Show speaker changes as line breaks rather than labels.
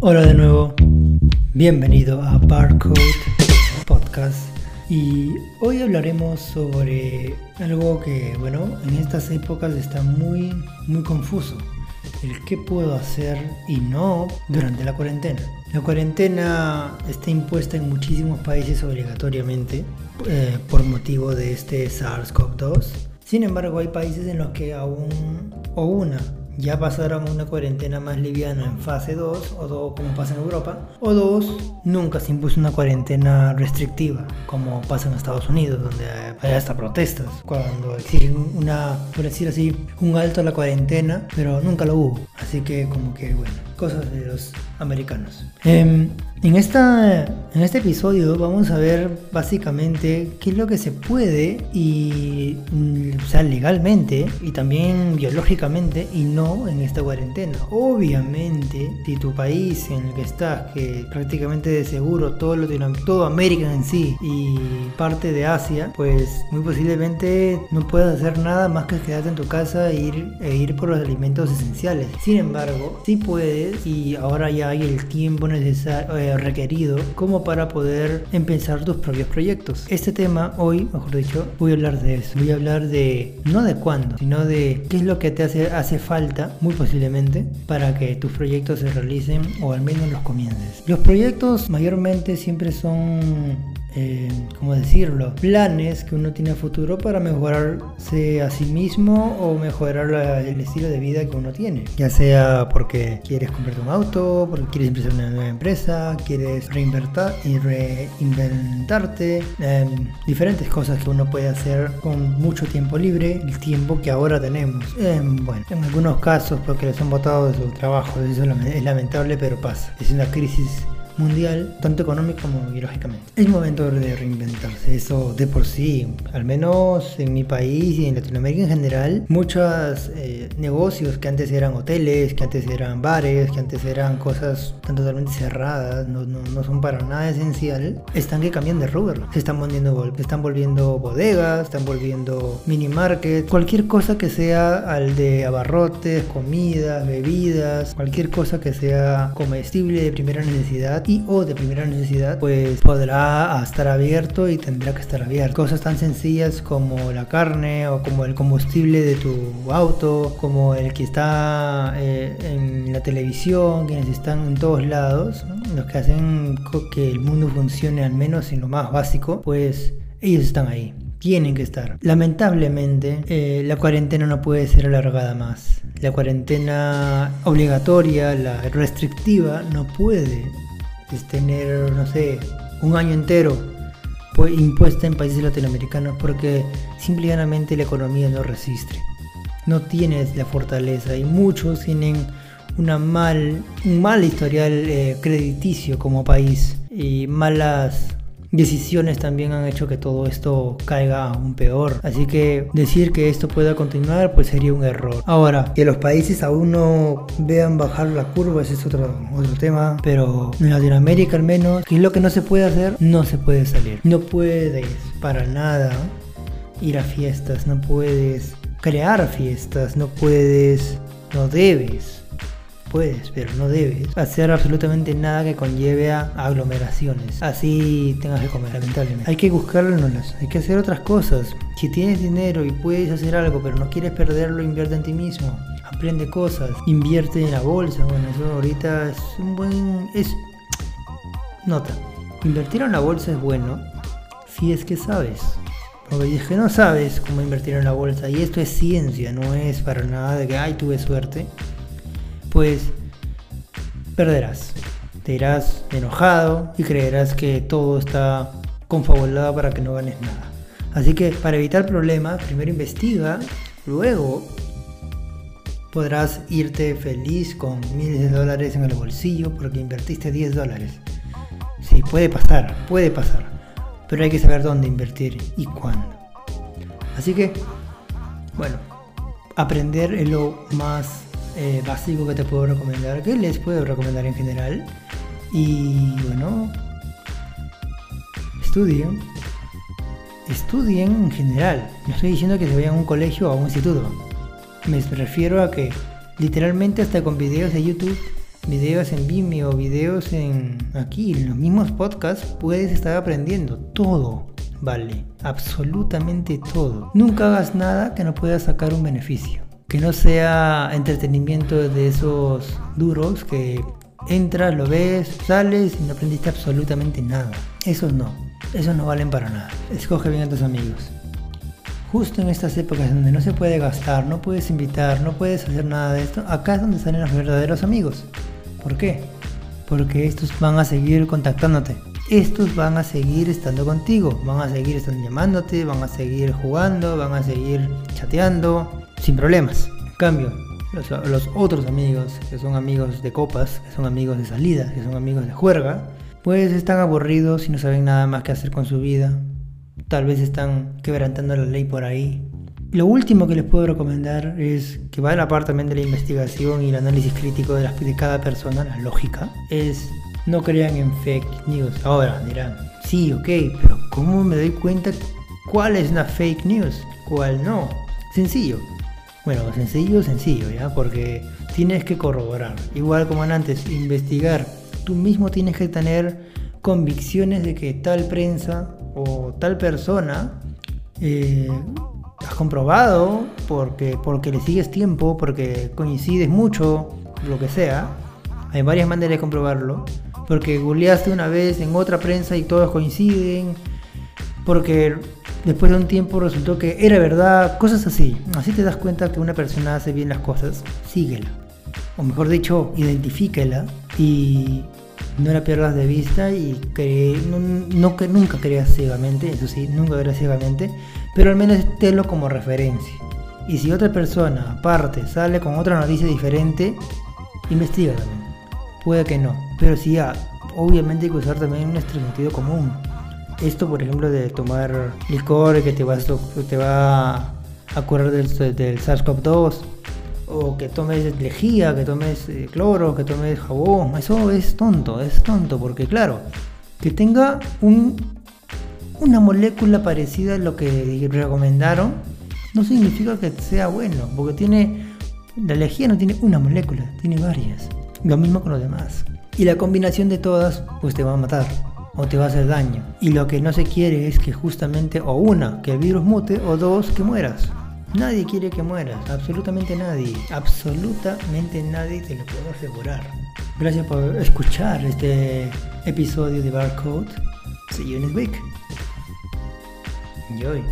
Hola de nuevo, bienvenido a Barcode Podcast y hoy hablaremos sobre algo que, bueno, en estas épocas está muy, muy confuso. El qué puedo hacer y no durante la cuarentena. La cuarentena está impuesta en muchísimos países obligatoriamente eh, por motivo de este SARS-CoV-2. Sin embargo, hay países en los que aún o una ya pasaron una cuarentena más liviana en fase 2, o dos, como pasa en Europa, o dos, nunca se impuso una cuarentena restrictiva, como pasa en Estados Unidos, donde hay hasta protestas, cuando exigen una, por decir así, un alto a la cuarentena, pero nunca lo hubo. Así que como que, bueno, cosas de los americanos. Em, en, esta, en este episodio vamos a ver básicamente qué es lo que se puede y, mm, sea, legalmente y también biológicamente y no en esta cuarentena. Obviamente, si tu país en el que estás, que prácticamente de seguro todo, lo, todo América en sí y parte de Asia, pues muy posiblemente no puedas hacer nada más que quedarte en tu casa e ir, e ir por los alimentos esenciales. Sin embargo, sí puedes y ahora ya hay el tiempo necesario, eh, requerido como para poder empezar tus propios proyectos. Este tema hoy, mejor dicho, voy a hablar de eso. Voy a hablar de no de cuándo, sino de qué es lo que te hace, hace falta, muy posiblemente, para que tus proyectos se realicen o al menos los comiences. Los proyectos mayormente siempre son eh, ¿cómo decirlo? Planes que uno tiene a futuro para mejorarse a sí mismo o mejorar el estilo de vida que uno tiene. Ya sea porque quieres comprarte un auto, porque quieres empezar una nueva empresa, quieres y reinventarte, em, diferentes cosas que uno puede hacer con mucho tiempo libre, el tiempo que ahora tenemos. Em, bueno, en algunos casos porque les han botado de su trabajo, eso es lamentable, pero pasa. Es una crisis mundial, tanto económico como biológicamente. Es momento de reinventarse, eso de por sí, al menos en mi país y en Latinoamérica en general, muchos eh, negocios que antes eran hoteles, que antes eran bares, que antes eran cosas tan totalmente cerradas, no, no, no son para nada esencial, están que cambian de rubro, se están volviendo, están volviendo bodegas, están volviendo mini market, cualquier cosa que sea al de abarrotes, comidas, bebidas, cualquier cosa que sea comestible de primera necesidad y o de primera necesidad, pues podrá estar abierto y tendrá que estar abierto. Cosas tan sencillas como la carne o como el combustible de tu auto, como el que está eh, en la televisión, quienes están en todos lados, los que hacen que el mundo funcione al menos en lo más básico, pues ellos están ahí tienen que estar. Lamentablemente, eh, la cuarentena no puede ser alargada más. La cuarentena obligatoria, la restrictiva, no puede es tener, no sé, un año entero impuesta en países latinoamericanos porque simplemente la economía no resiste. No tienes la fortaleza y muchos tienen una mal, un mal historial eh, crediticio como país y malas decisiones también han hecho que todo esto caiga aún peor. Así que decir que esto pueda continuar pues sería un error. Ahora, que los países aún no vean bajar la curva, ese es otro, otro tema. Pero en Latinoamérica al menos, ¿qué es lo que no se puede hacer? No se puede salir. No puedes para nada ir a fiestas, no puedes crear fiestas, no puedes, no debes Puedes, pero no debes hacer absolutamente nada que conlleve a aglomeraciones. Así tengas que comer, lamentablemente. Hay que buscarlas, hay que hacer otras cosas. Si tienes dinero y puedes hacer algo, pero no quieres perderlo, invierte en ti mismo. Aprende cosas, invierte en la bolsa. Bueno, eso ahorita es un buen. Es. Nota. Invertir en la bolsa es bueno si es que sabes. Porque es que no sabes cómo invertir en la bolsa. Y esto es ciencia, no es para nada de que, ay, tuve suerte perderás. Te irás enojado y creerás que todo está confabulado para que no ganes nada. Así que para evitar problemas, primero investiga, luego podrás irte feliz con miles de dólares en el bolsillo porque invertiste 10 dólares. Sí, puede pasar, puede pasar, pero hay que saber dónde invertir y cuándo. Así que, bueno, aprender lo más eh, básico que te puedo recomendar, que les puedo recomendar en general. Y bueno, estudien. Estudien en general. No estoy diciendo que se vayan a un colegio o a un instituto. Me refiero a que literalmente hasta con videos de YouTube videos en Vimeo, videos en aquí, en los mismos podcasts, puedes estar aprendiendo todo. Vale, absolutamente todo. Nunca hagas nada que no pueda sacar un beneficio. Que no sea entretenimiento de esos duros que entras, lo ves, sales y no aprendiste absolutamente nada. Esos no, esos no valen para nada. Escoge bien a tus amigos. Justo en estas épocas donde no se puede gastar, no puedes invitar, no puedes hacer nada de esto, acá es donde salen los verdaderos amigos. ¿Por qué? Porque estos van a seguir contactándote. Estos van a seguir estando contigo, van a seguir estando llamándote, van a seguir jugando, van a seguir chateando, sin problemas. En cambio, los, otros amigos, que son amigos de copas, que son amigos de salida, que son amigos de juerga, pues están aburridos y no saben nada más que hacer con su vida. Tal vez están quebrantando la ley por ahí. Lo último que les puedo recomendar es que va a la parte también de la investigación y el análisis crítico de, de cada persona, la lógica, es no crean en fake news. Ahora dirán, sí, ok, pero ¿cómo me doy cuenta cuál es una fake news? ¿Cuál no? Sencillo. Bueno, sencillo, sencillo, ¿ya? Porque tienes que corroborar. Igual como antes, investigar. Tú mismo tienes que tener convicciones de que tal prensa o tal persona eh, has comprobado porque, porque le sigues tiempo, porque coincides mucho, lo que sea. Hay varias maneras de comprobarlo. Porque googleaste una vez en otra prensa y todos coinciden. Porque después de un tiempo resultó que era verdad. Cosas así. Así te das cuenta que una persona hace bien las cosas. Síguela. O mejor dicho, identifíquela y no la pierdas de vista y que no, que nunca creas ciegamente, eso sí, nunca creas ciegamente, pero al menos tenlo como referencia. Y si otra persona aparte sale con otra noticia diferente, investiga también. Puede que no, pero sí, ya, obviamente hay que usar también nuestro sentido común. Esto, por ejemplo, de tomar licor que te va, te a curar del, del SARS-CoV-2 o que tomes lejía, que tomes eh, cloro, que tomes jabón, eso es tonto, es tonto, porque claro, que tenga un, una molécula parecida a lo que recomendaron, no significa que sea bueno, porque tiene, la lejía no tiene una molécula, tiene varias, lo mismo con los demás. Y la combinación de todas, pues te va a matar o te va a hacer daño. Y lo que no se quiere es que justamente, o una, que el virus mute, o dos, que mueras. Nadie quiere que mueras, absolutamente nadie, absolutamente nadie te lo puedo asegurar. Gracias por escuchar este episodio de Barcode. See you next week. Enjoy.